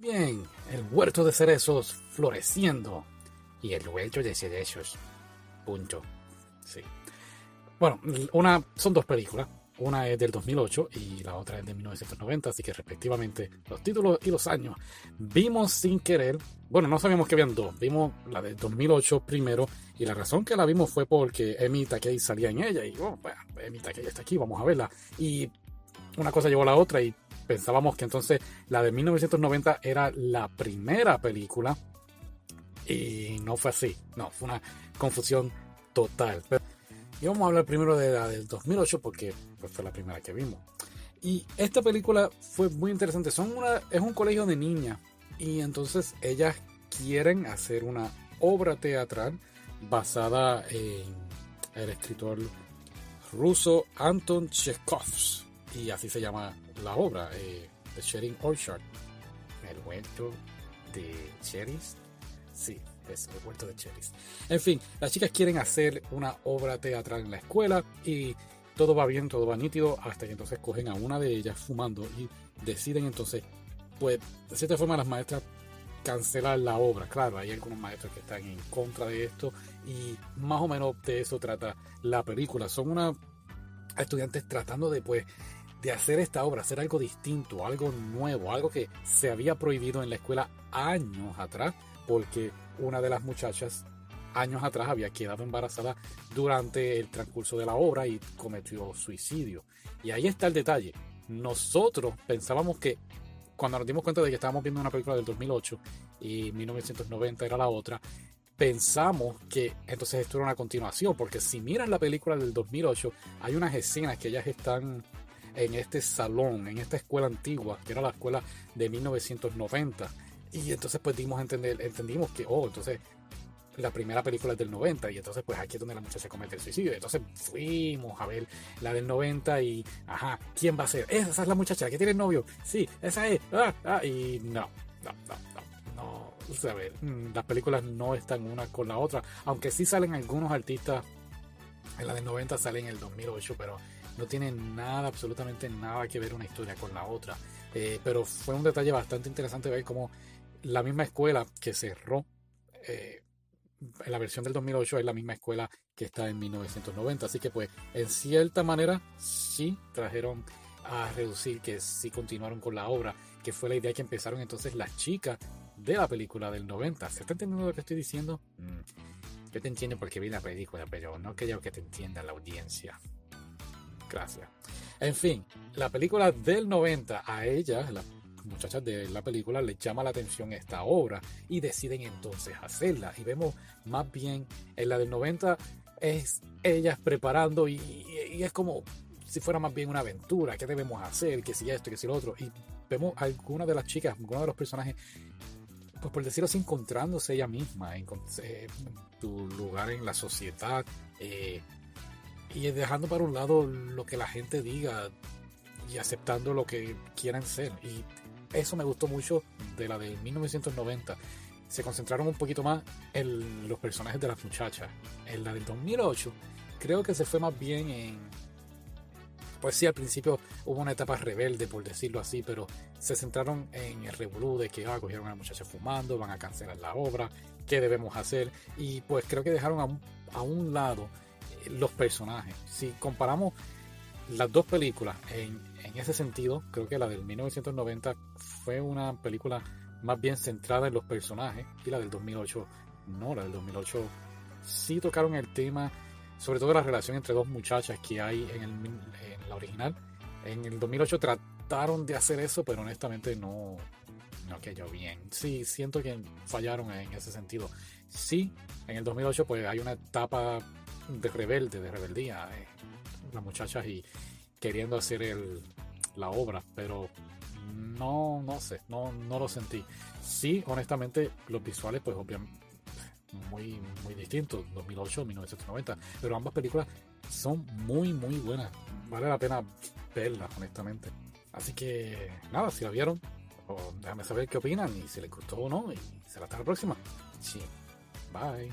Bien, el huerto de cerezos floreciendo y el huerto de cerezos. Punto. Sí. Bueno, una, son dos películas. Una es del 2008 y la otra es de 1990, así que respectivamente los títulos y los años. Vimos sin querer, bueno, no sabíamos que habían dos. Vimos la del 2008 primero y la razón que la vimos fue porque Emi Takei salía en ella y, oh, bueno, Emi está aquí, vamos a verla. Y una cosa llevó a la otra y pensábamos que entonces la de 1990 era la primera película y no fue así, no, fue una confusión total. y vamos a hablar primero de la del 2008 porque pues, fue la primera que vimos. Y esta película fue muy interesante. Son una, es un colegio de niñas y entonces ellas quieren hacer una obra teatral basada en el escritor ruso Anton Chekhov y así se llama la obra, eh, The Shedding Orchard. El huerto de cherries. Sí, es el huerto de cherries. En fin, las chicas quieren hacer una obra teatral en la escuela y todo va bien, todo va nítido, hasta que entonces cogen a una de ellas fumando y deciden entonces, pues, de cierta forma las maestras cancelar la obra. Claro, hay algunos maestros que están en contra de esto y más o menos de eso trata la película. Son unas estudiantes tratando de, pues, de hacer esta obra, hacer algo distinto, algo nuevo, algo que se había prohibido en la escuela años atrás, porque una de las muchachas años atrás había quedado embarazada durante el transcurso de la obra y cometió suicidio. Y ahí está el detalle. Nosotros pensábamos que cuando nos dimos cuenta de que estábamos viendo una película del 2008 y 1990 era la otra, pensamos que entonces esto era una continuación, porque si miras la película del 2008, hay unas escenas que ellas están en este salón, en esta escuela antigua, que era la escuela de 1990. Y entonces pues dimos a entender, entendimos que, oh, entonces la primera película es del 90 y entonces pues aquí es donde la muchacha comete el suicidio. Entonces fuimos a ver la del 90 y, ajá, ¿quién va a ser? Esa es la muchacha que tiene el novio. Sí, esa es. Ah, ah, y no, no, no, no. no. O ver, mm, las películas no están una con la otra, aunque sí salen algunos artistas, en la del 90 salen en el 2008, pero no tiene nada, absolutamente nada que ver una historia con la otra. Eh, pero fue un detalle bastante interesante ver cómo la misma escuela que cerró eh, en la versión del 2008 es la misma escuela que está en 1990. Así que pues en cierta manera sí trajeron a reducir que sí continuaron con la obra, que fue la idea que empezaron entonces las chicas de la película del 90. ¿Se está entendiendo lo que estoy diciendo? Mm, yo te entiendo porque vi la película, pero no creo que te entienda la audiencia. Gracias. En fin, la película del 90 a ella, las muchachas de la película, les llama la atención esta obra y deciden entonces hacerla. Y vemos más bien en la del 90 es ellas preparando y, es como si fuera más bien una aventura, qué debemos hacer, que si esto, que si lo otro. Y vemos algunas de las chicas, algunos de los personajes, pues por decirlo así, encontrándose ella misma, en, su lugar en la sociedad, eh, y dejando para un lado lo que la gente diga y aceptando lo que quieran ser. Y eso me gustó mucho de la de 1990. Se concentraron un poquito más en los personajes de las muchachas. En la del 2008 creo que se fue más bien en... Pues sí, al principio hubo una etapa rebelde, por decirlo así, pero se centraron en el revolú de que ah, cogieron a la muchacha fumando, van a cancelar la obra, qué debemos hacer. Y pues creo que dejaron a a un lado los personajes. Si comparamos las dos películas en, ese sentido, creo que la del 1990 fue una película más bien centrada en los personajes y la del 2008 no, la del 2008 sí tocaron el tema, sobre todo la relación entre dos muchachas que hay en, el, en la original. En el 2008 trataron de hacer eso, pero honestamente no, no quedó bien. Sí, siento que fallaron en ese sentido. Sí, en el 2008 pues hay una etapa de rebelde, de rebeldía, eh, las muchachas y queriendo hacer el, la obra, pero no, no sé, no, no lo sentí. Sí, honestamente, los visuales, pues obviamente, muy, muy distintos, 2008, 1990, pero ambas películas son muy, muy buenas. Vale la pena verlas, honestamente. Así que, nada, si la vieron, déjame saber qué opinan y si les gustó o no, y será hasta la próxima. Sí, bye.